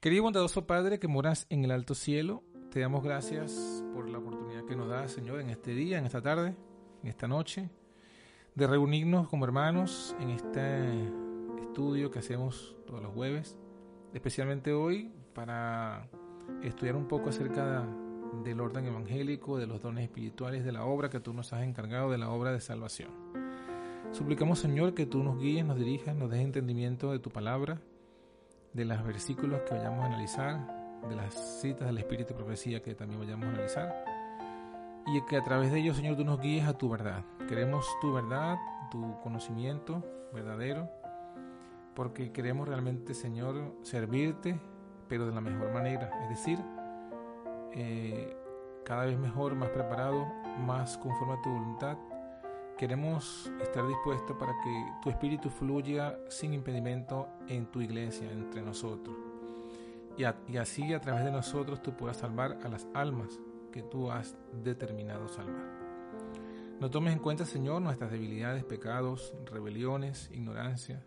Querido bondadoso Padre que moras en el alto cielo, te damos gracias por la oportunidad que nos das, Señor, en este día, en esta tarde, en esta noche, de reunirnos como hermanos en este estudio que hacemos todos los jueves, especialmente hoy para estudiar un poco acerca del orden evangélico, de los dones espirituales, de la obra que tú nos has encargado, de la obra de salvación. Suplicamos, Señor, que tú nos guíes, nos dirijas, nos des entendimiento de tu palabra de los versículos que vayamos a analizar, de las citas del Espíritu y Profecía que también vayamos a analizar, y que a través de ellos, Señor, tú nos guíes a tu verdad. Queremos tu verdad, tu conocimiento verdadero, porque queremos realmente, Señor, servirte, pero de la mejor manera, es decir, eh, cada vez mejor, más preparado, más conforme a tu voluntad, Queremos estar dispuestos para que tu espíritu fluya sin impedimento en tu iglesia, entre nosotros. Y, así a través de nosotros tú puedas salvar a las almas que tú has determinado salvar. No tomes en cuenta, Señor, nuestras debilidades, pecados, rebeliones, ignorancia,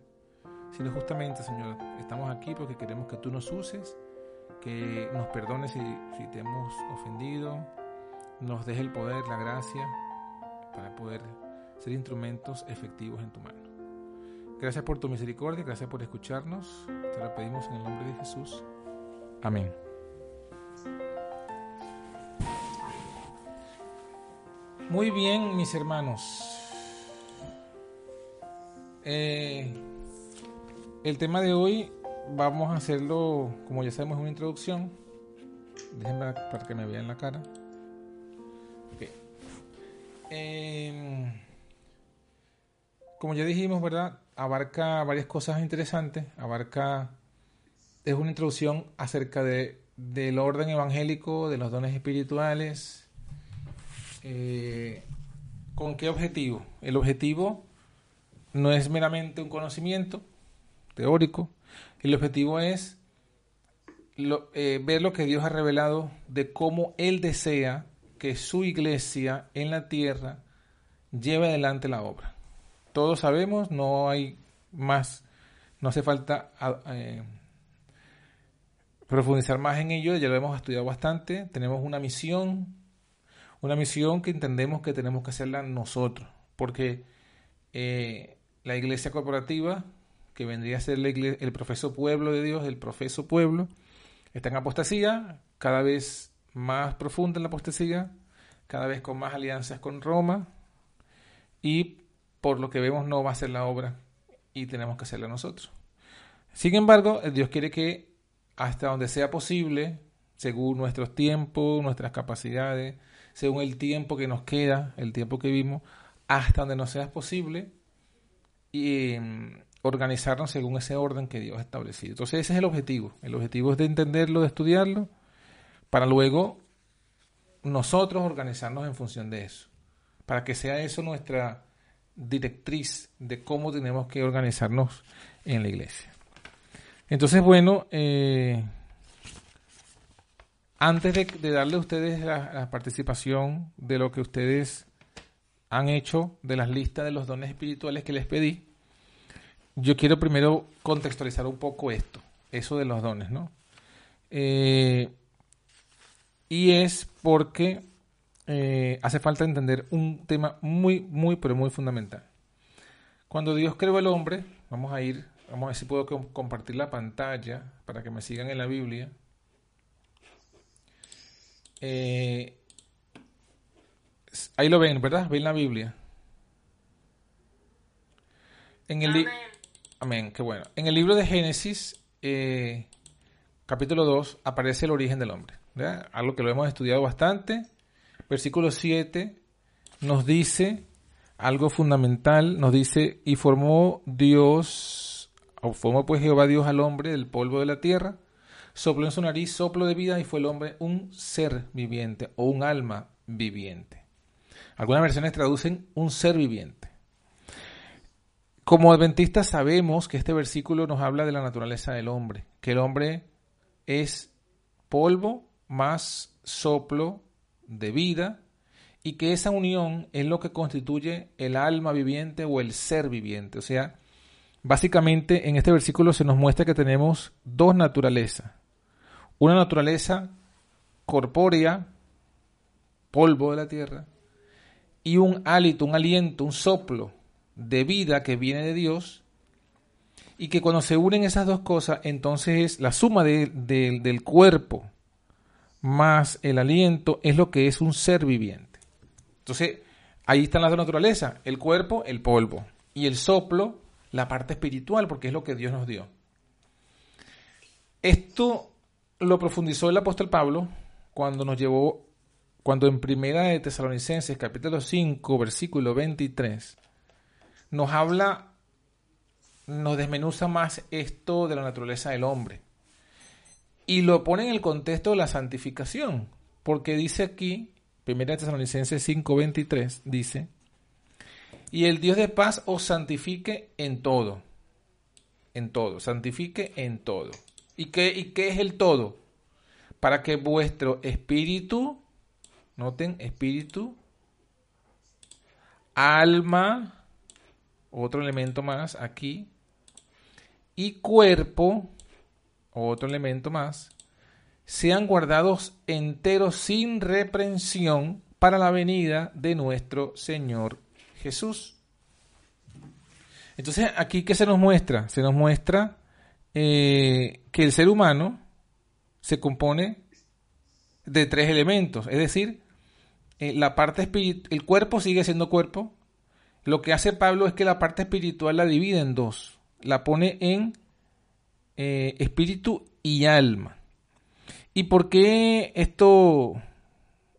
sino justamente, Señor, estamos aquí porque queremos que tú nos uses, que nos perdones si, si te hemos ofendido, nos deje el poder, la gracia, para poder ser instrumentos efectivos en tu mano. Gracias por tu misericordia, gracias por escucharnos. Te lo pedimos en el nombre de Jesús. Amén. Muy bien, mis hermanos. Eh, el tema de hoy vamos a hacerlo, como ya sabemos, una introducción. Déjenme para que me vean la cara. Okay. Eh, como ya dijimos, ¿verdad? Abarca varias cosas interesantes, abarca, es una introducción acerca de, del orden evangélico, de los dones espirituales. Eh, ¿Con qué objetivo? El objetivo no es meramente un conocimiento teórico, el objetivo es eh, ver lo que Dios ha revelado de cómo Él desea que su iglesia en la tierra lleve adelante la obra todos sabemos, no hay más, no hace falta eh, profundizar más en ello, ya lo hemos estudiado bastante, tenemos una misión, una misión que entendemos que tenemos que hacerla nosotros, porque eh, la iglesia corporativa, que vendría a ser el profeso pueblo de Dios, el profeso pueblo, está en apostasía, cada vez más profunda en la apostasía, cada vez con más alianzas con Roma, y por lo que vemos no va a ser la obra y tenemos que hacerla nosotros. Sin embargo, Dios quiere que hasta donde sea posible, según nuestros tiempos, nuestras capacidades, según el tiempo que nos queda, el tiempo que vimos, hasta donde nos sea posible, y em, organizarnos según ese orden que Dios ha establecido. Entonces ese es el objetivo. El objetivo es de entenderlo, de estudiarlo, para luego nosotros organizarnos en función de eso. Para que sea eso nuestra directriz de cómo tenemos que organizarnos en la iglesia. Entonces, bueno, eh, antes de, darle a ustedes la, participación de lo que ustedes han hecho de las listas de los dones espirituales que les pedí, yo quiero primero contextualizar un poco esto, eso de los dones, ¿no? Eh, y es porque eh, hace falta entender un tema muy, muy, pero muy fundamental. Cuando Dios creó el hombre, vamos a ir, vamos a ver si puedo compartir la pantalla para que me sigan en la Biblia. Eh, ahí lo ven, ¿verdad? Ven la Biblia. En el Amén. qué bueno. En el libro de Génesis, eh, capítulo 2, aparece el origen del hombre. Algo que lo hemos estudiado bastante versículo 7 nos dice algo fundamental, nos dice, y formó Dios, o formó pues Jehová Dios al hombre del polvo de la tierra, sopló en su nariz soplo de vida y fue el hombre un ser viviente o un alma viviente. Algunas versiones traducen un ser viviente. Como adventistas sabemos que este versículo nos habla de la naturaleza del hombre, que el hombre es polvo más soplo de vida y que esa unión es lo que constituye el alma viviente o el ser viviente. O sea, básicamente en este versículo se nos muestra que tenemos dos naturalezas. una naturaleza corpórea, polvo de la tierra, y un hálito, un aliento, un soplo de vida que viene de Dios, y que cuando se unen esas dos cosas, entonces la suma del cuerpo más el aliento es lo que es un ser viviente. Entonces, ahí están las dos naturalezas, el cuerpo, el polvo, y el soplo, la parte espiritual, porque es lo que Dios nos dio. Esto lo profundizó el apóstol Pablo cuando nos llevó, cuando en Primera de Tesalonicenses, capítulo 5, versículo 23, nos habla, nos desmenuza más esto de la naturaleza del hombre. Y lo pone en el contexto de la santificación, porque dice aquí, Primera de Tesalonicenses 5, 23, dice, y el Dios de paz os santifique en todo. En todo, santifique en todo. ¿Y qué, ¿Y qué es el todo? Para que vuestro espíritu, noten, espíritu, alma, otro elemento más aquí, y cuerpo, otro elemento más, sean guardados enteros sin reprensión para la venida de nuestro Señor Jesús. Entonces, aquí, ¿qué se nos muestra? Se nos muestra eh, que el ser humano se compone de tres elementos, es decir, eh, la parte el cuerpo sigue siendo cuerpo. Lo que hace Pablo es que la parte espiritual la divide en dos, la pone en eh, espíritu y alma. ¿Y por qué esto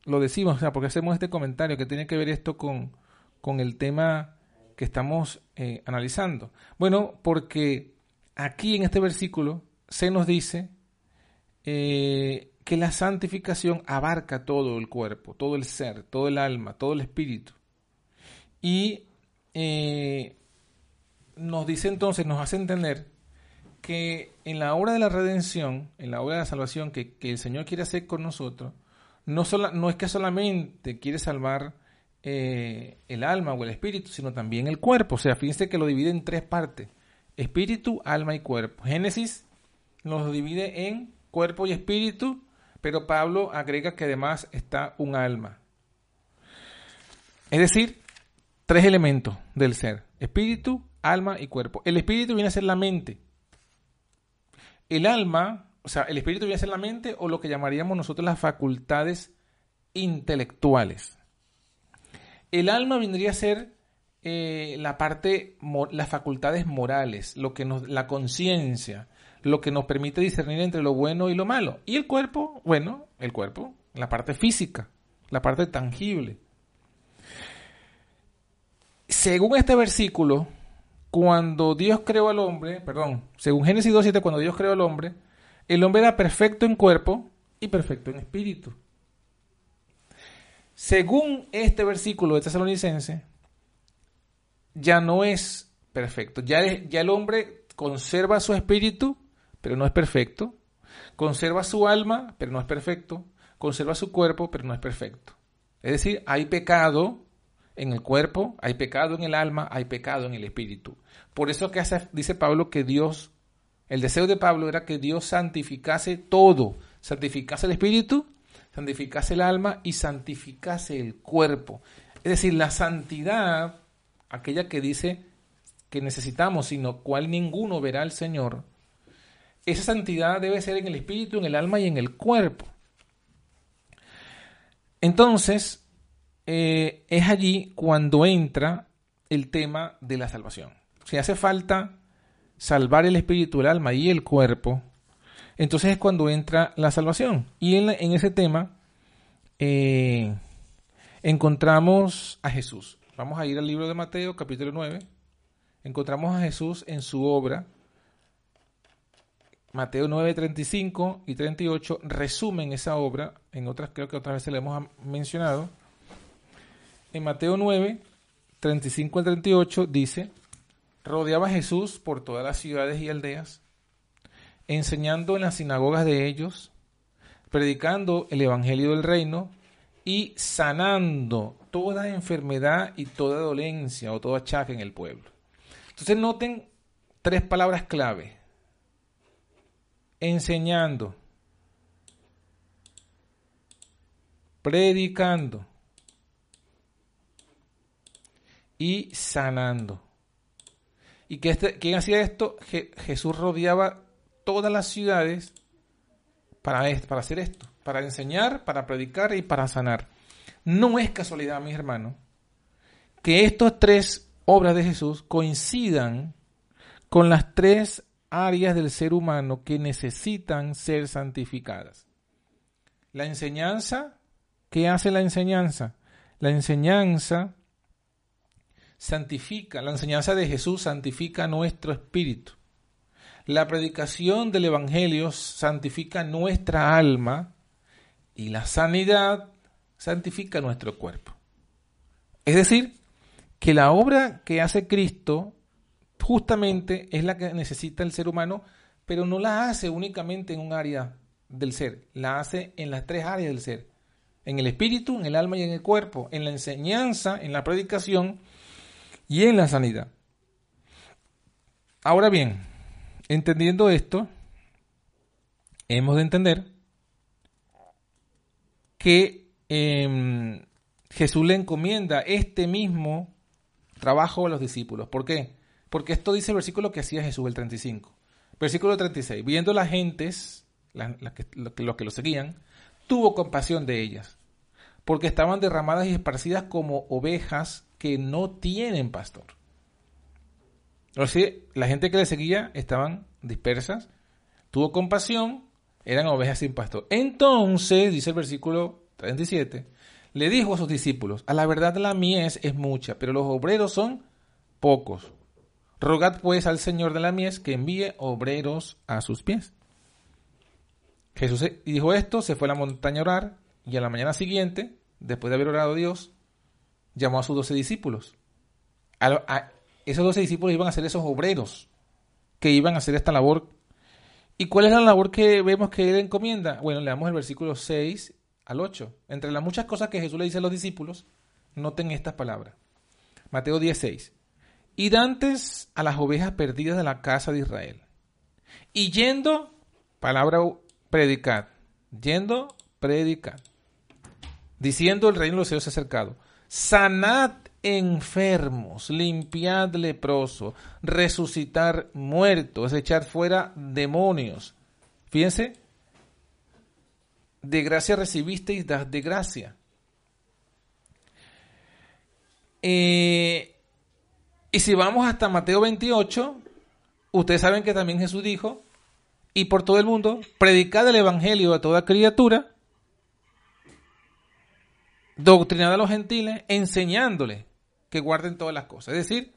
lo decimos? O sea, porque hacemos este comentario que tiene que ver esto con, con el tema que estamos eh, analizando? Bueno, porque aquí en este versículo se nos dice eh, que la santificación abarca todo el cuerpo, todo el ser, todo el alma, todo el espíritu. Y nos dice entonces, nos hace entender que en la obra de la redención, en la obra de la salvación que, el Señor quiere hacer con nosotros, no, es que solamente quiere salvar eh, el alma o el espíritu, sino también el cuerpo. O sea, fíjense que lo divide en tres partes. Espíritu, alma y cuerpo. Génesis nos divide en cuerpo y espíritu, pero Pablo agrega que además está un alma. Es decir, tres elementos del ser. Espíritu, alma y cuerpo. El espíritu viene a ser la mente. El alma, o sea, el espíritu viene a ser la mente o lo que llamaríamos nosotros las facultades intelectuales. El alma vendría a ser eh, la parte, las facultades morales, lo que nos, la conciencia, lo que nos permite discernir entre lo bueno y lo malo. Y el cuerpo, bueno, el cuerpo, la parte física, la parte tangible. Según este versículo, cuando Dios creó al hombre, perdón, según Génesis 2.7, cuando Dios creó al hombre, el hombre era perfecto en cuerpo y perfecto en espíritu. Según este versículo de Tesalonicense, ya no es perfecto. Ya, ya el hombre conserva su espíritu, pero no es perfecto. Conserva su alma, pero no es perfecto. Conserva su cuerpo, pero no es perfecto. Es decir, hay pecado en el cuerpo, hay pecado en el alma, hay pecado en el espíritu. Por eso que dice Pablo que Dios, el deseo de Pablo era que Dios santificase todo, santificase el espíritu santificase el alma y santificase el cuerpo. Es decir, la santidad, aquella que dice que necesitamos, sino cual ninguno verá al Señor, esa santidad debe ser en el espíritu, en el alma y en el cuerpo. Entonces, eh, es allí cuando entra el tema de la salvación. Si hace falta salvar el espíritu, el alma y el cuerpo, entonces es cuando entra la salvación. Y en, ese tema eh, encontramos a Jesús. Vamos a ir al libro de Mateo, capítulo 9. Encontramos a Jesús en su obra. Mateo 9, 35 y 38 resumen esa obra. En otras, creo que otras veces le hemos mencionado. En Mateo 9, 35 al 38 dice, rodeaba Jesús por todas las ciudades y aldeas enseñando en las sinagogas de ellos, predicando el Evangelio del Reino y sanando toda enfermedad y toda dolencia o todo achaque en el pueblo. Entonces noten tres palabras clave. Enseñando, predicando y sanando. ¿Y que este, quién hacía esto? Jesús rodeaba todas las ciudades para, para hacer esto, para enseñar, para predicar y para sanar. No es casualidad, mis hermanos, que estas tres obras de Jesús coincidan con las tres áreas del ser humano que necesitan ser santificadas. La enseñanza, ¿qué hace la enseñanza? La enseñanza santifica, la enseñanza de Jesús santifica nuestro espíritu. La predicación del Evangelio santifica nuestra alma y la sanidad santifica nuestro cuerpo. Es decir, que la obra que hace Cristo justamente es la que necesita el ser humano, pero no la hace únicamente en un área del ser, la hace en las tres áreas del ser, en el espíritu, en el alma y en el cuerpo, en la enseñanza, en la predicación y en la sanidad. Ahora bien, Entendiendo esto, hemos de entender que em, Jesús le encomienda este mismo trabajo a los discípulos. ¿Por qué? Porque esto dice el versículo que hacía Jesús, el 35. Versículo 36. Viendo las gentes, los que lo seguían, tuvo compasión de ellas, porque estaban derramadas y esparcidas como ovejas que no tienen pastor. O la gente que le seguía estaban dispersas, tuvo compasión, eran ovejas sin pastor. Entonces, dice el versículo 37, le dijo a sus discípulos, a la verdad la mies es mucha, pero los obreros son pocos. Rogad pues al Señor de la mies que envíe obreros a sus pies. Jesús dijo esto, se fue a la montaña a orar y a la mañana siguiente, después de haber orado a Dios, llamó a sus doce discípulos. a, esos doce discípulos iban a ser esos obreros que iban a hacer esta labor. ¿Y cuál es la labor que vemos que él encomienda? Bueno, leamos el versículo 6 al 8. Entre las muchas cosas que Jesús le dice a los discípulos, noten estas palabras. Mateo 16. Y antes a las ovejas perdidas de la casa de Israel. Y yendo, palabra predicar. Yendo, predicar. Diciendo el reino de los cielos acercado. Sanad enfermos, limpiad leproso, resucitar muertos, echar fuera demonios. Fíjense, de gracia recibisteis, das de gracia. Eh, y si vamos hasta Mateo 28, ustedes saben que también Jesús dijo, y por todo el mundo, predicad el Evangelio a toda criatura, doctrinad a los gentiles, enseñándoles que guarden todas las cosas. Es decir,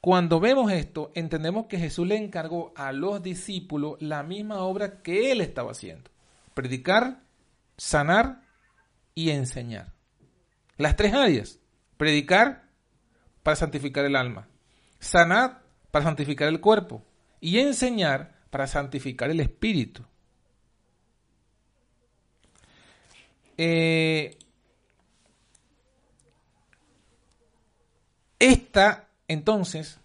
cuando vemos esto, entendemos que Jesús le encargó a los discípulos la misma obra que él estaba haciendo. Predicar, sanar y enseñar. Las tres áreas. Predicar para santificar el alma. Sanar para santificar el cuerpo. Y enseñar para santificar el espíritu. Eh, Esta, entonces,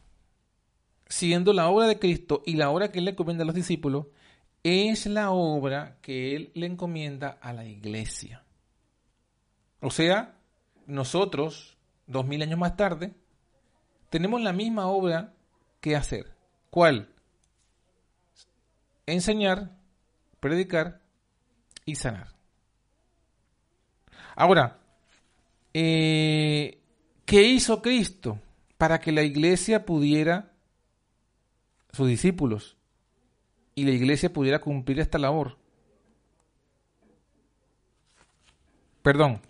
siendo la obra de Cristo y la obra que Él le encomienda a los discípulos, es la obra que Él le encomienda a la iglesia. O sea, nosotros, dos mil años más tarde, tenemos la misma obra que hacer. ¿Cuál? Enseñar, predicar y sanar. Ahora, eh, ¿Qué hizo Cristo para que la iglesia pudiera, sus discípulos, y la iglesia pudiera cumplir esta labor? Perdón,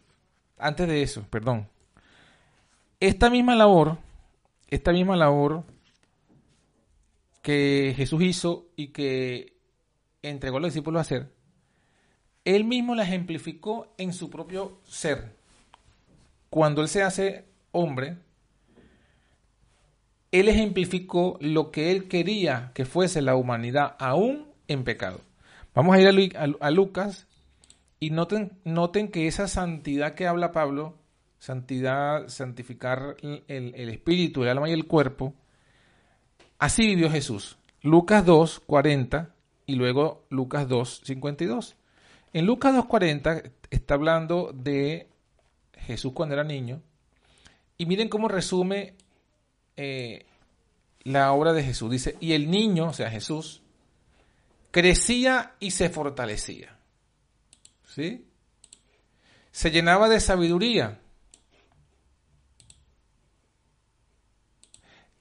antes de eso, perdón. Esta misma labor, esta misma labor que Jesús hizo y que entregó a los discípulos a hacer, él mismo la ejemplificó en su propio ser. Cuando él se hace hombre, él ejemplificó lo que él quería que fuese la humanidad aún en pecado. Vamos a ir a, Lucas y noten, noten que esa santidad que habla Pablo, santidad, santificar el, el, espíritu, el alma y el cuerpo, así vivió Jesús. Lucas 2, 40 y luego Lucas 2, 52. En Lucas 2.40 está hablando de Jesús cuando era niño. Y miren cómo resume eh, la obra de Jesús. Dice, y el niño, o sea, Jesús, crecía y se fortalecía. ¿Sí? Se llenaba de sabiduría.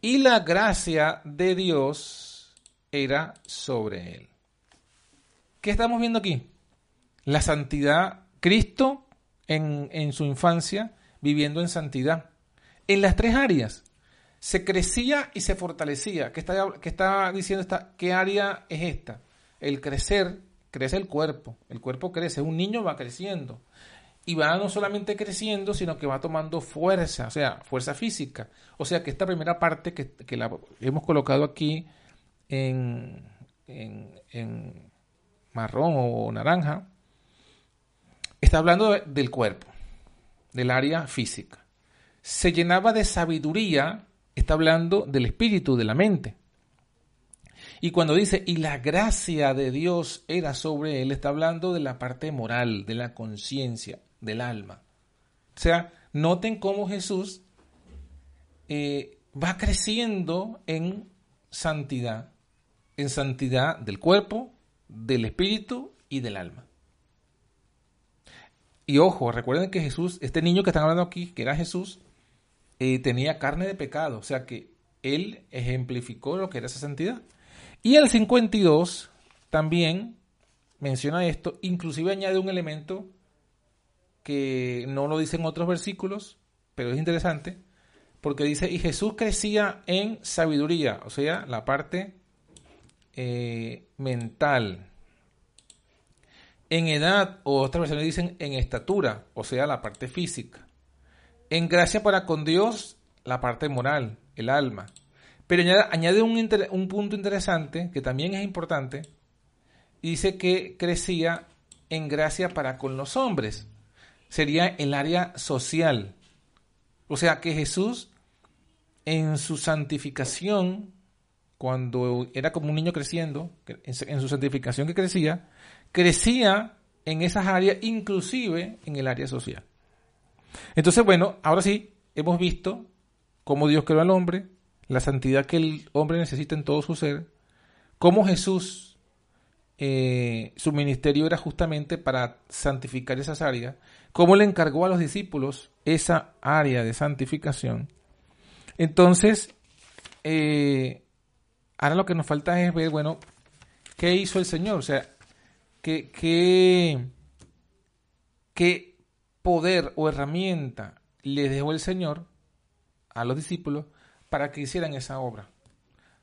Y la gracia de Dios era sobre él. ¿Qué estamos viendo aquí? La santidad, Cristo en, en su infancia viviendo en santidad. En las tres áreas se crecía y se fortalecía. ¿Qué está, qué está diciendo esta? ¿Qué área es esta? el crecer, crece el cuerpo, el cuerpo crece, un niño va creciendo. Y va no solamente creciendo, sino que va tomando fuerza, o sea, fuerza física. O sea que esta primera parte que, la hemos colocado aquí en, en, marrón o naranja, está hablando del cuerpo, del área física. Se llenaba de sabiduría, está hablando del espíritu, de la mente. Y cuando dice, y la gracia de Dios era sobre él, está hablando de la parte moral, de la conciencia, del alma. O sea, noten cómo Jesús eh, va creciendo en santidad, en santidad del cuerpo, del espíritu y del alma. Y ojo, recuerden que Jesús, este niño que están hablando aquí, que era Jesús, eh, tenía carne de pecado, o sea que él ejemplificó lo que era esa santidad. Y el 52 también menciona esto, inclusive añade un elemento que no lo dice en otros versículos, pero es interesante, porque dice, y Jesús crecía en sabiduría, o sea, la parte eh, mental, en edad, o otras versiones dicen en estatura, o sea, la parte física, en gracia para con Dios, la parte moral, el alma, pero añade, un, punto interesante que también es importante. dice que crecía en gracia para con los hombres. Sería el área social. O sea que Jesús en su santificación, cuando era como un niño creciendo, en su santificación que crecía, crecía en esas áreas, inclusive en el área social. Entonces, bueno, ahora sí, hemos visto cómo Dios creó al hombre, la santidad que el hombre necesita en todo su ser, cómo Jesús, eh, su ministerio era justamente para santificar esas áreas, cómo le encargó a los discípulos esa área de santificación. Entonces, eh, ahora lo que nos falta es ver, bueno, ¿qué hizo el Señor? O sea, ¿qué, qué, qué poder o herramienta le dejó el Señor a los discípulos para que hicieran esa obra.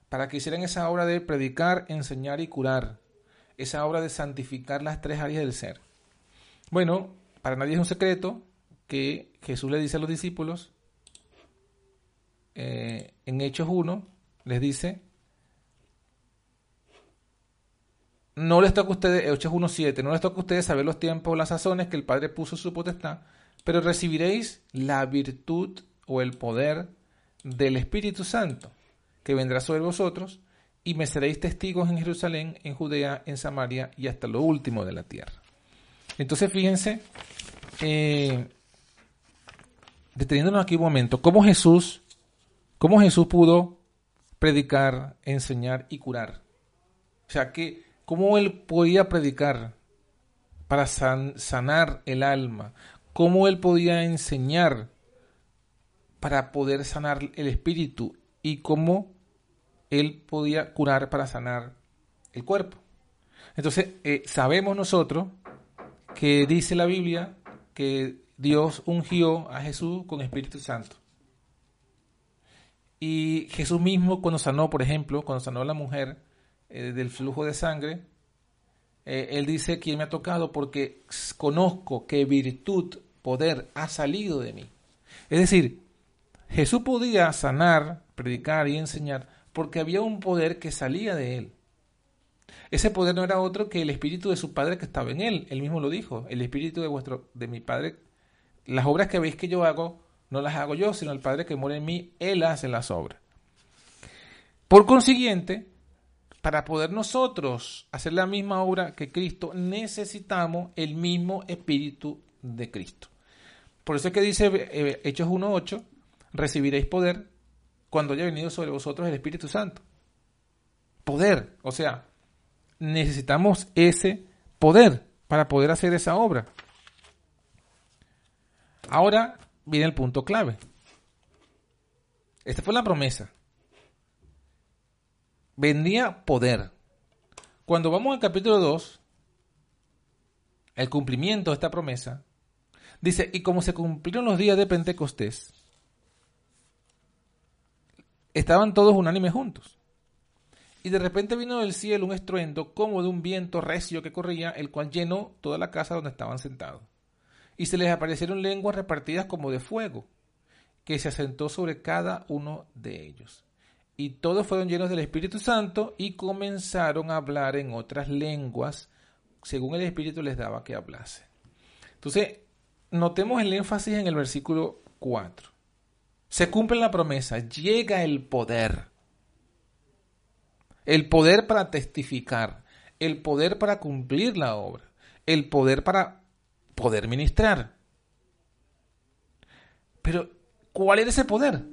Para que hicieran esa obra de predicar, enseñar y curar. Esa obra de santificar las tres áreas del ser. Bueno, para nadie es un secreto que Jesús le dice a los discípulos, eh, en Hechos 1, les dice, no les toca a ustedes, Hechos 1.7, no les toca a ustedes saber los tiempos o las sazones que el Padre puso su potestad, pero recibiréis la virtud o el poder del Espíritu Santo, que vendrá sobre vosotros, y me seréis testigos en Jerusalén, en Judea, en Samaria y hasta lo último de la tierra. Entonces, fíjense, eh, deteniéndonos aquí un momento, cómo Jesús, cómo Jesús pudo predicar, enseñar y curar. O sea, que cómo él podía predicar para sanar el alma, cómo él podía enseñar para poder sanar el espíritu y cómo él podía curar para sanar el cuerpo. Entonces, eh, sabemos nosotros que dice la Biblia que Dios ungió a Jesús con Espíritu Santo. Y Jesús mismo cuando sanó, por ejemplo, cuando sanó a la mujer eh, del flujo de sangre, eh, él dice, ¿quién me ha tocado? Porque conozco que virtud, poder ha salido de mí. Es decir, Jesús podía sanar, predicar y enseñar porque había un poder que salía de él. Ese poder no era otro que el espíritu de su padre que estaba en él. Él mismo lo dijo, el espíritu de vuestro de mi padre. Las obras que veis que yo hago no las hago yo, sino el Padre que muere en mí, él hace las obras. Por consiguiente, para poder nosotros hacer la misma obra que Cristo, necesitamos el mismo Espíritu de Cristo. Por eso es que dice eh, Hechos 1.8, recibiréis poder cuando haya venido sobre vosotros el Espíritu Santo. Poder, o sea, necesitamos ese poder para poder hacer esa obra. Ahora viene el punto clave. Esta fue la promesa. Vendía poder. Cuando vamos al capítulo 2, el cumplimiento de esta promesa, dice, y como se cumplieron los días de Pentecostés, estaban todos unánimes juntos. Y de repente vino del cielo un estruendo como de un viento recio que corría, el cual llenó toda la casa donde estaban sentados. Y se les aparecieron lenguas repartidas como de fuego, que se asentó sobre cada uno de ellos. Y todos fueron llenos del Espíritu Santo y comenzaron a hablar en otras lenguas, según el Espíritu les daba que hablase. Entonces, notemos el énfasis en el versículo 4. Se cumple la promesa, llega el poder. El poder para testificar, el poder para cumplir la obra, el poder para poder ministrar. Pero, ¿cuál era ese poder?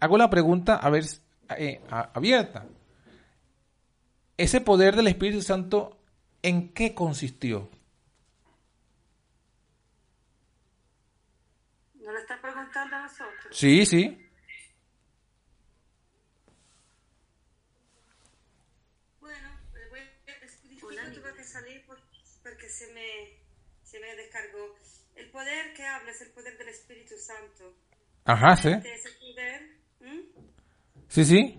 hago la pregunta a ver eh, abierta. Ese poder del Espíritu Santo, ¿en qué consistió? ¿No lo estás preguntando a nosotros? Sí, sí. descargó. El poder que habla es el poder del Espíritu Santo. Ajá, sí. Sí, sí.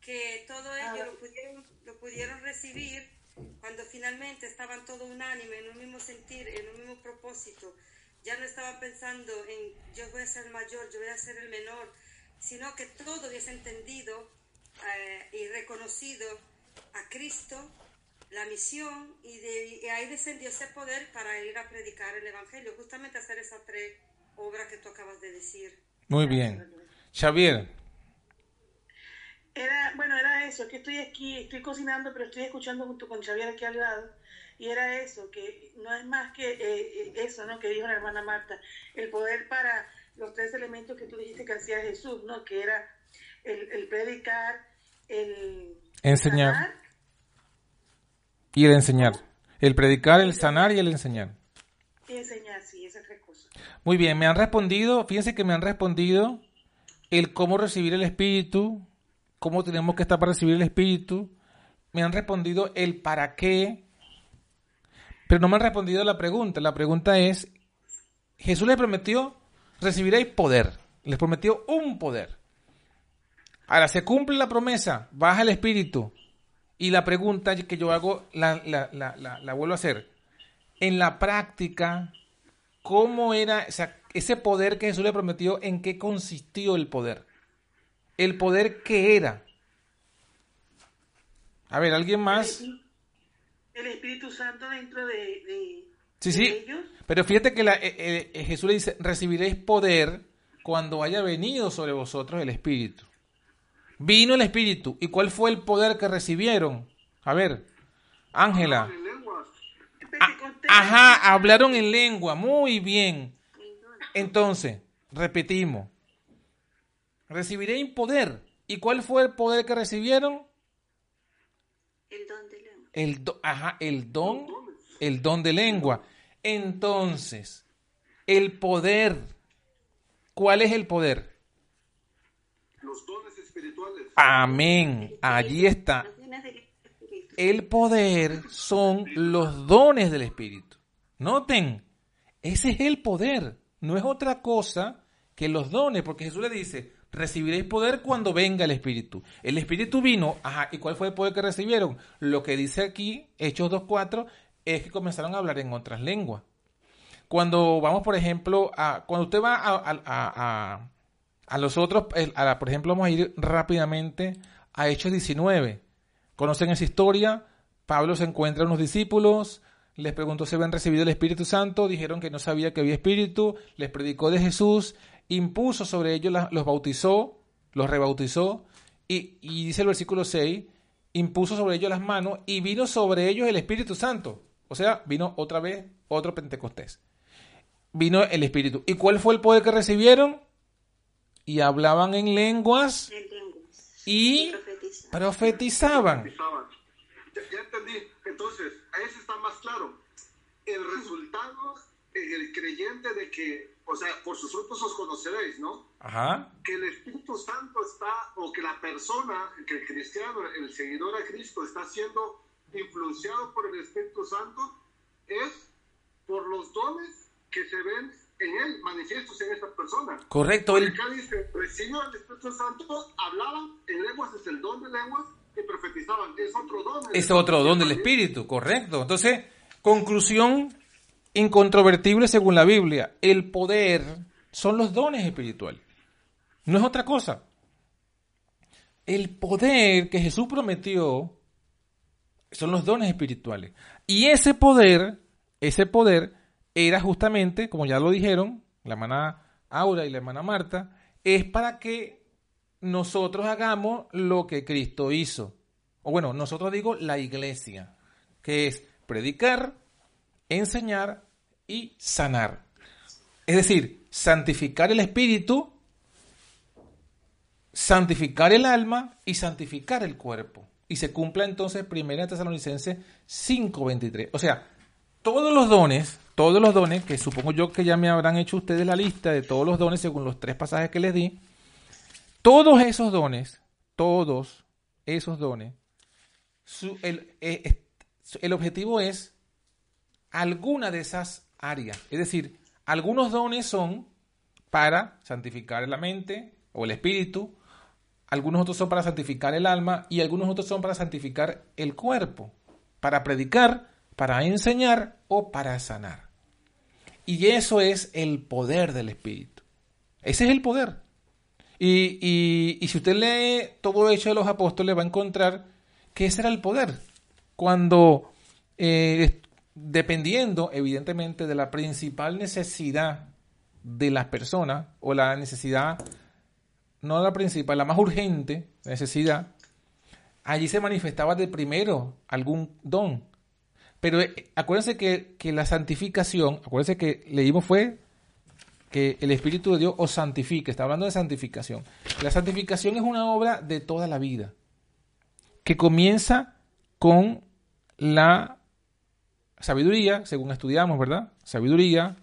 Que todo ello lo pudieron, lo pudieron recibir cuando finalmente estaban todos unánime, en un mismo sentir, en un mismo propósito. Ya no estaban pensando en yo voy a ser el mayor, yo voy a ser el menor, sino que todo hubiese entendido eh, y reconocido a Cristo la misión y, de, ahí descendió ese poder para ir a predicar el Evangelio, justamente hacer esas tres obras que tú acabas de decir. Muy bien. Xavier. Era, bueno, era eso, que estoy aquí, estoy cocinando, pero estoy escuchando junto con Xavier aquí al lado. Y era eso, que no es más que eh, eh, eso, ¿no? Que dijo la hermana Marta, el poder para los tres elementos que tú dijiste que hacía Jesús, ¿no? Que era el, predicar, el enseñar y el enseñar. El predicar, el sanar y el enseñar. enseñar, sí, esa es cosa. Muy bien, me han respondido, fíjense que me han respondido el cómo recibir el Espíritu, cómo tenemos que estar para recibir el Espíritu. Me han respondido el para qué, pero no me han respondido la pregunta. La pregunta es, Jesús les prometió, recibiréis poder. Les prometió un poder. Ahora, se cumple la promesa, baja el Espíritu. Y la pregunta que yo hago, la, vuelvo a hacer. En la práctica, ¿cómo era ese poder que Jesús le prometió? ¿En qué consistió el poder? ¿El poder qué era? A ver, ¿alguien más? El Espíritu Santo dentro de, sí, sí. Pero fíjate que la, eh, eh, Jesús le dice, recibiréis poder cuando haya venido sobre vosotros el Espíritu. Vino el Espíritu. ¿Y cuál fue el poder que recibieron? A ver, Ángela. Ah, ajá, hablaron en lengua. Muy bien. Entonces, repetimos. Recibiréis poder. ¿Y cuál fue el poder que recibieron? El don de lengua. El ajá, el don, el don de lengua. Entonces, el poder. ¿Cuál es el poder? Amén. Allí está. El poder son los dones del Espíritu. Noten, ese es el poder. No es otra cosa que los dones, porque Jesús le dice, recibiréis poder cuando venga el Espíritu. El Espíritu vino, ajá, ¿y cuál fue el poder que recibieron? Lo que dice aquí, Hechos 2.4, es que comenzaron a hablar en otras lenguas. Cuando vamos, por ejemplo, a, cuando usted va a a los otros, por ejemplo, vamos a ir rápidamente a Hechos 19. ¿Conocen esa historia? Pablo se encuentra a unos discípulos, les preguntó si habían recibido el Espíritu Santo, dijeron que no sabía que había Espíritu, les predicó de Jesús, impuso sobre ellos, los bautizó, los rebautizó, y, y dice el versículo 6 impuso sobre ellos las manos y vino sobre ellos el Espíritu Santo. O sea, vino otra vez otro Pentecostés. Vino el Espíritu. ¿Y cuál fue el poder que recibieron? Y hablaban en lenguas, y, profetizaban. Ya, entendí. Entonces, ahí está más claro. El resultado, el creyente de que, o sea, por sus frutos os conoceréis, ¿no? Ajá. Que el Espíritu Santo está, o que la persona, que el cristiano, el seguidor a Cristo está siendo influenciado por el Espíritu Santo, es por los dones que se ven en él, manifiestos en esta persona. Correcto. El... Acá dice, recibió el Espíritu Santo, hablaban en lenguas, es el don de lenguas, y profetizaban, es otro don. Es otro don del Espíritu, correcto. Entonces, conclusión incontrovertible según la Biblia, el poder son los dones espirituales. No es otra cosa. El poder que Jesús prometió son los dones espirituales. Y ese poder, ese poder era justamente, como ya lo dijeron, la hermana Aura y la hermana Marta, es para que nosotros hagamos lo que Cristo hizo. O bueno, nosotros digo la iglesia, que es predicar, enseñar y sanar. Es decir, santificar el espíritu, santificar el alma y santificar el cuerpo. Y se cumpla entonces 1 Tesalonicenses 5:23. O sea, todos los dones todos los dones, que supongo yo que ya me habrán hecho ustedes la lista de todos los dones según los tres pasajes que les di, todos esos dones, todos esos dones, eh, el, objetivo es alguna de esas áreas. Es decir, algunos dones son para santificar la mente o el espíritu, algunos otros son para santificar el alma y algunos otros son para santificar el cuerpo, para predicar, para enseñar o para sanar. Y eso es el poder del Espíritu. Ese es el poder. Y, si usted lee todo hecho de los apóstoles, va a encontrar que ese era el poder. Cuando, eh, dependiendo evidentemente de la principal necesidad de las personas, o la necesidad, no la principal, la más urgente necesidad, allí se manifestaba de primero algún don. Pero eh, acuérdense que, la santificación, acuérdense que leímos fue que el Espíritu de Dios os santifique, está hablando de santificación. La santificación es una obra de toda la vida, que comienza con la sabiduría, según estudiamos, ¿verdad? Sabiduría,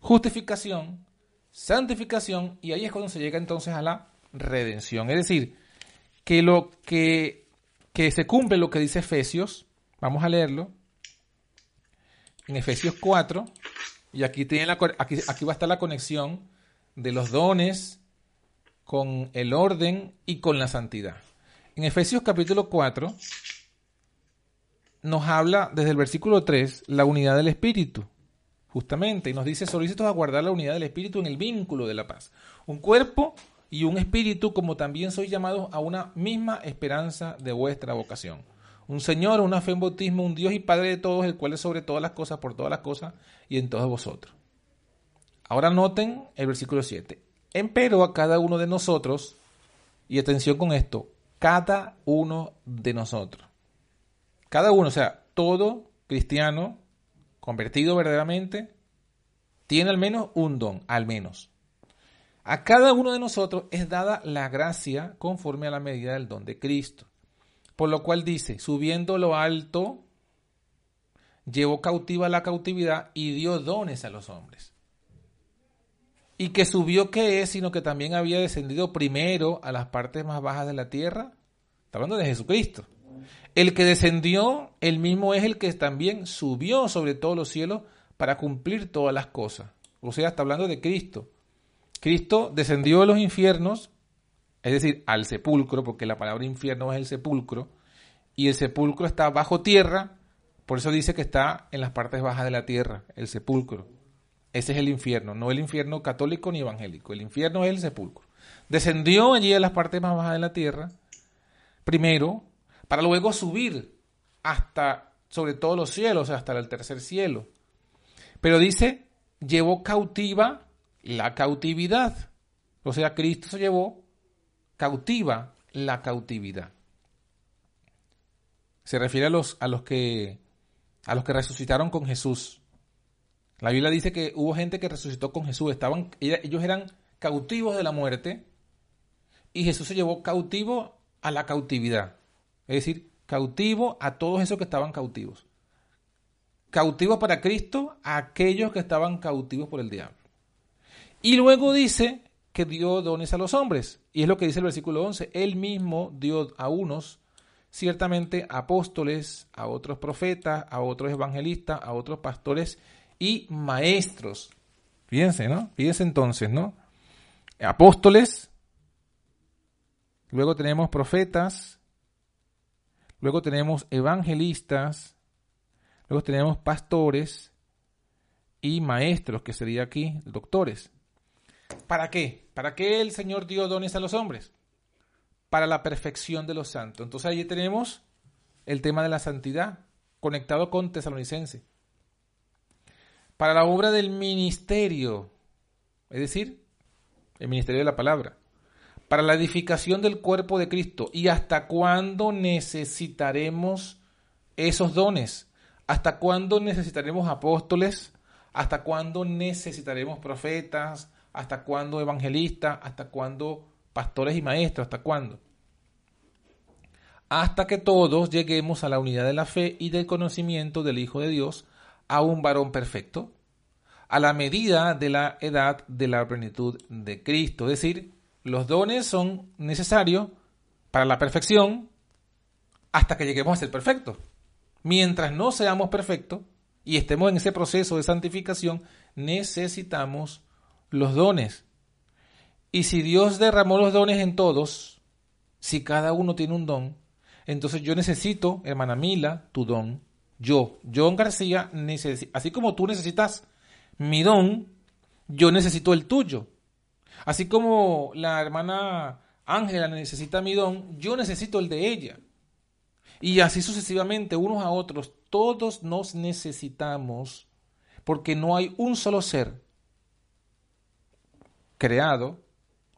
justificación, santificación, y ahí es cuando se llega entonces a la redención. Es decir, que lo que, que se cumple lo que dice Efesios, vamos a leerlo, en Efesios 4, y aquí, tiene la, aquí, aquí va a estar la conexión de los dones con el orden y con la santidad. En Efesios capítulo 4 nos habla desde el versículo 3 la unidad del Espíritu, justamente, y nos dice solícitos a guardar la unidad del Espíritu en el vínculo de la paz. Un cuerpo y un espíritu como también sois llamados a una misma esperanza de vuestra vocación un Señor, una fe en bautismo, un Dios y Padre de todos, el cual es sobre todas las cosas, por todas las cosas y en todos vosotros. Ahora noten el versículo 7. Empero a cada uno de nosotros, y atención con esto, cada uno de nosotros. Cada uno, o sea, todo cristiano convertido verdaderamente, tiene al menos un don, al menos. A cada uno de nosotros es dada la gracia conforme a la medida del don de Cristo. Por lo cual dice, subiendo lo alto, llevó cautiva la cautividad y dio dones a los hombres. Y que subió qué es, sino que también había descendido primero a las partes más bajas de la tierra. Está hablando de Jesucristo. El que descendió, el mismo es el que también subió sobre todos los cielos para cumplir todas las cosas. O sea, está hablando de Cristo. Cristo descendió a los infiernos es decir, al sepulcro, porque la palabra infierno es el sepulcro, y el sepulcro está bajo tierra, por eso dice que está en las partes bajas de la tierra, el sepulcro. Ese es el infierno, no el infierno católico ni evangélico, el infierno es el sepulcro. Descendió allí a las partes más bajas de la tierra, primero, para luego subir hasta, sobre todos los cielos, hasta el tercer cielo. Pero dice, llevó cautiva la cautividad. O sea, Cristo se llevó cautiva la cautividad. Se refiere a los, a los que a los que resucitaron con Jesús. La Biblia dice que hubo gente que resucitó con Jesús. Estaban, ellos eran cautivos de la muerte y Jesús se llevó cautivo a la cautividad. Es decir, cautivo a todos esos que estaban cautivos. Cautivo para Cristo a aquellos que estaban cautivos por el diablo. Y luego dice que dio dones a los hombres. Y es lo que dice el versículo 11. Él mismo dio a unos ciertamente apóstoles, a otros profetas, a otros evangelistas, a otros pastores y maestros. Fíjense, ¿no? Fíjense entonces, ¿no? Apóstoles, luego tenemos profetas, luego tenemos evangelistas, luego tenemos pastores y maestros, que sería aquí doctores. ¿Para qué? ¿Para qué el Señor dio dones a los hombres? Para la perfección de los santos. Entonces ahí tenemos el tema de la santidad, conectado con tesalonicense. Para la obra del ministerio, es decir, el ministerio de la palabra. Para la edificación del cuerpo de Cristo. ¿Y hasta cuándo necesitaremos esos dones? ¿Hasta cuándo necesitaremos apóstoles? ¿Hasta cuándo necesitaremos profetas? ¿Hasta cuándo evangelistas? ¿Hasta cuándo pastores y maestros? ¿Hasta cuándo? Hasta que todos lleguemos a la unidad de la fe y del conocimiento del Hijo de Dios, a un varón perfecto, a la medida de la edad de la plenitud de Cristo. Es decir, los dones son necesarios para la perfección hasta que lleguemos a ser perfectos. Mientras no seamos perfectos y estemos en ese proceso de santificación, necesitamos los dones. Y si Dios derramó los dones en todos, si cada uno tiene un don, entonces yo necesito, hermana Mila, tu don. Yo, John García, así como tú necesitas mi don, yo necesito el tuyo. Así como la hermana Ángela necesita mi don, yo necesito el de ella. Y así sucesivamente, unos a otros, todos nos necesitamos, porque no hay un solo ser creado,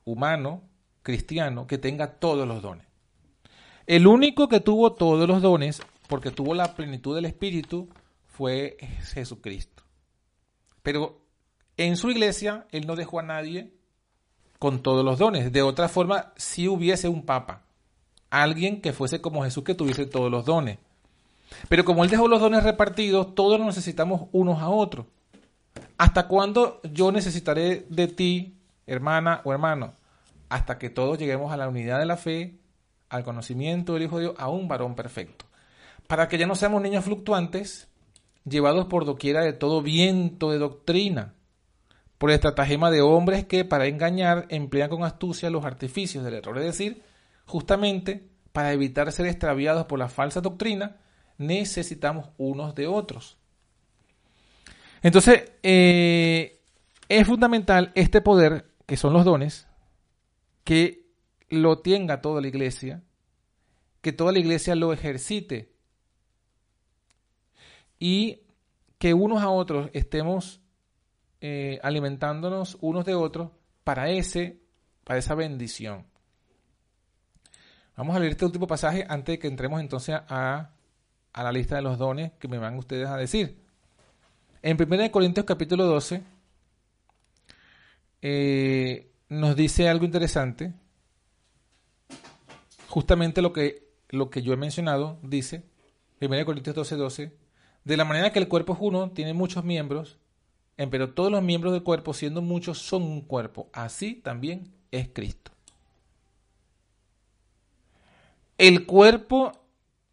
humano, cristiano, que tenga todos los dones. El único que tuvo todos los dones, porque tuvo la plenitud del Espíritu, fue Jesucristo. Pero en su iglesia, él no dejó a nadie con todos los dones. De otra forma, si hubiese un papa, alguien que fuese como Jesús, que tuviese todos los dones. Pero como él dejó los dones repartidos, todos necesitamos unos a otros. ¿Hasta cuándo yo necesitaré de ti hermana o hermano, hasta que todos lleguemos a la unidad de la fe, al conocimiento del Hijo de Dios, a un varón perfecto. Para que ya no seamos niños fluctuantes, llevados por doquiera de todo viento de doctrina, por el estratagema de hombres que para engañar emplean con astucia los artificios del error. Es decir, justamente para evitar ser extraviados por la falsa doctrina, necesitamos unos de otros. Entonces, eh, es fundamental este poder que son los dones, que lo tenga toda la iglesia, que toda la iglesia lo ejercite y que unos a otros estemos eh, alimentándonos unos de otros para ese, para esa bendición. Vamos a leer este último pasaje antes de que entremos entonces a, a la lista de los dones que me van ustedes a decir. En 1 Corintios capítulo 12, eh, nos dice algo interesante. Justamente lo que, lo que yo he mencionado, dice, 1 Corintios 12, 12, de la manera que el cuerpo es uno, tiene muchos miembros, pero todos los miembros del cuerpo, siendo muchos, son un cuerpo. Así también es Cristo. El cuerpo,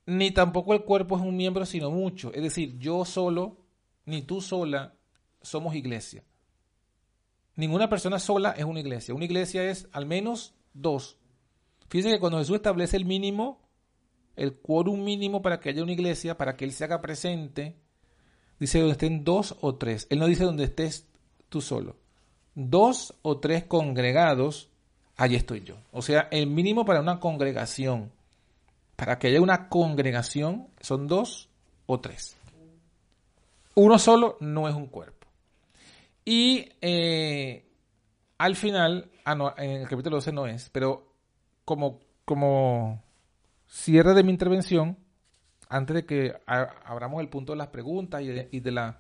ni tampoco el cuerpo es un miembro, sino mucho. Es decir, yo solo, ni tú sola, somos iglesia. Ninguna persona sola es una iglesia. Una iglesia es al menos dos. Fíjense que cuando Jesús establece el mínimo, el quórum mínimo para que haya una iglesia, para que Él se haga presente, dice donde estén dos o tres. Él no dice donde estés tú solo. Dos o tres congregados, allí estoy yo. O sea, el mínimo para una congregación, para que haya una congregación, son dos o tres. Uno solo no es un cuerpo. Y eh, al final, ah, en el capítulo 12 no es, pero como, como cierre de mi intervención, antes de que abramos el punto de las preguntas y de, la,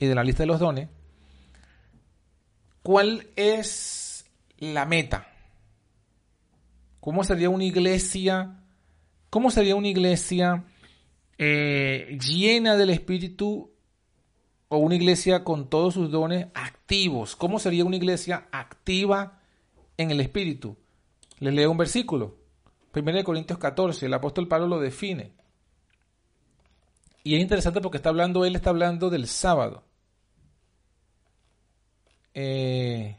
y de la lista de los dones, ¿cuál es la meta? ¿Cómo sería una iglesia? ¿Cómo sería una iglesia eh, llena del Espíritu o una iglesia con todos sus dones activos? ¿Cómo sería una iglesia activa en el Espíritu? Les leo un versículo. 1 Corintios 14, el apóstol Pablo lo define. Y es interesante porque está hablando, él está hablando del sábado. Eh,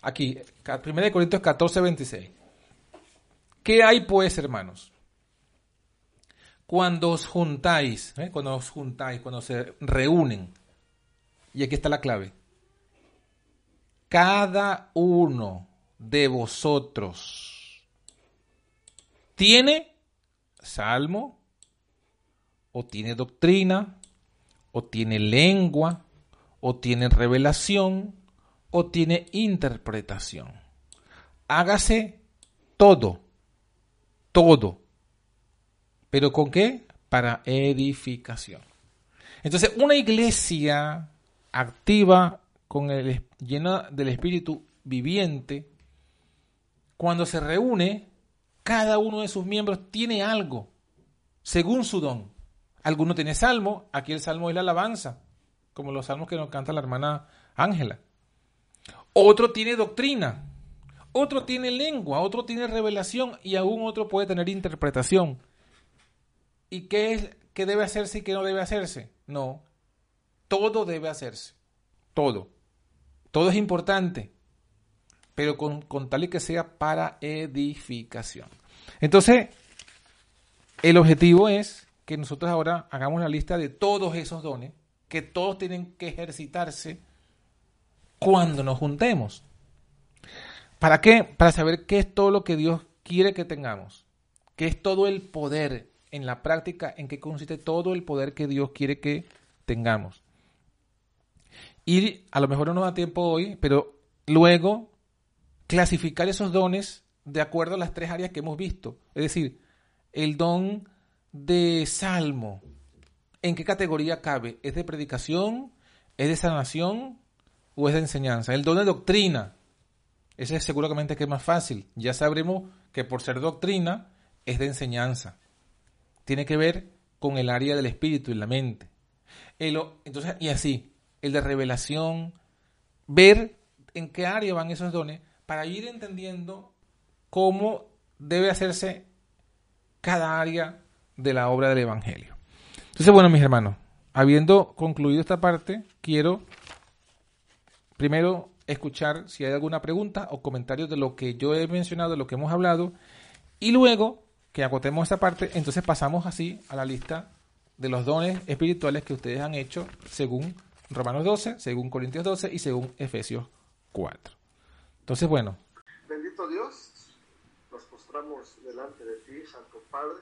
aquí, 1 Corintios 14, 26. ¿Qué hay pues, hermanos? Cuando os juntáis, ¿eh? cuando os juntáis, cuando se reúnen, y aquí está la clave, cada uno de vosotros tiene salmo, o tiene doctrina, o tiene lengua, o tiene revelación, o tiene interpretación. Hágase todo, todo. ¿Pero con qué? Para edificación. Entonces, una iglesia activa, con el, llena del Espíritu viviente, cuando se reúne, cada uno de sus miembros tiene algo, según su don. Alguno tiene salmo, aquí el salmo es la alabanza, como los salmos que nos canta la hermana Ángela. Otro tiene doctrina, otro tiene lengua, otro tiene revelación y aún otro puede tener interpretación. ¿Y qué, es, qué debe hacerse y qué no debe hacerse? No, todo debe hacerse, todo. Todo es importante pero con, tal y que sea para edificación. Entonces, el objetivo es que nosotros ahora hagamos la lista de todos esos dones que todos tienen que ejercitarse cuando nos juntemos. ¿Para qué? Para saber qué es todo lo que Dios quiere que tengamos. ¿Qué es todo el poder en la práctica? ¿En qué consiste todo el poder que Dios quiere que tengamos? Y a lo mejor no nos da tiempo hoy, pero luego clasificar esos dones de acuerdo a las tres áreas que hemos visto. Es decir, el don de salmo, ¿en qué categoría cabe? ¿Es de predicación? ¿Es de sanación? ¿O es de enseñanza? El don de doctrina, ese es seguramente que es más fácil. Ya sabremos que por ser doctrina es de enseñanza. Tiene que ver con el área del espíritu y la mente. entonces, y así, el de revelación, ver en qué área van esos dones para ir entendiendo cómo debe hacerse cada área de la obra del Evangelio. Entonces, bueno, mis hermanos, habiendo concluido esta parte, quiero primero escuchar si hay alguna pregunta o comentario de lo que yo he mencionado, de lo que hemos hablado, y luego que agotemos esta parte, entonces pasamos así a la lista de los dones espirituales que ustedes han hecho según Romanos 12, según Corintios 12 y según Efesios 4. Entonces, bueno. Bendito Dios, nos postramos delante de ti, Santo Padre,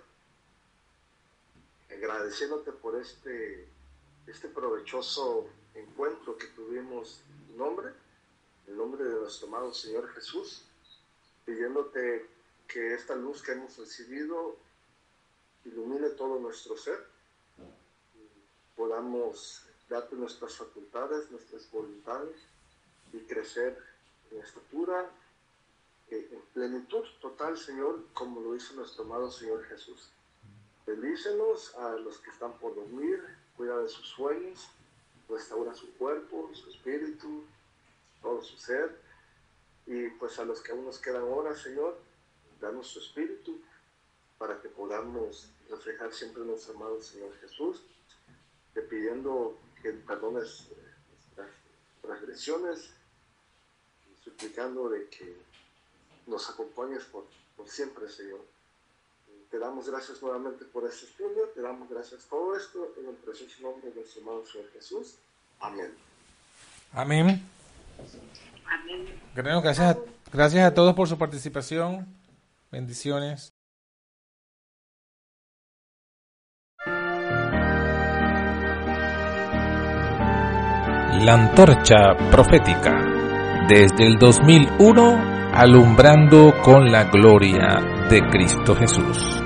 agradeciéndote por este, este provechoso encuentro que tuvimos en nombre, en nombre de nuestro amado Señor Jesús, pidiéndote que esta luz que hemos recibido ilumine todo nuestro ser, podamos darte nuestras facultades, nuestras voluntades y crecer en estatura, en plenitud total, Señor, como lo hizo nuestro amado Señor Jesús. Bendícenos a los que están por dormir, cuida de sus sueños, restaura su cuerpo, su espíritu, todo su ser. Y pues a los que aún nos quedan horas, Señor, danos su espíritu para que podamos reflejar siempre nuestro amado Señor Jesús, te pidiendo que perdones nuestras transgresiones suplicando de que nos acompañes por, siempre, Señor. Te damos gracias nuevamente por este estudio, te damos gracias por todo esto en el precioso nombre de nuestro amado Señor Jesús. Amén. Amén. Gracias gracias a todos por su participación. Bendiciones. La antorcha profética desde el 2001 alumbrando con la gloria de Cristo Jesús.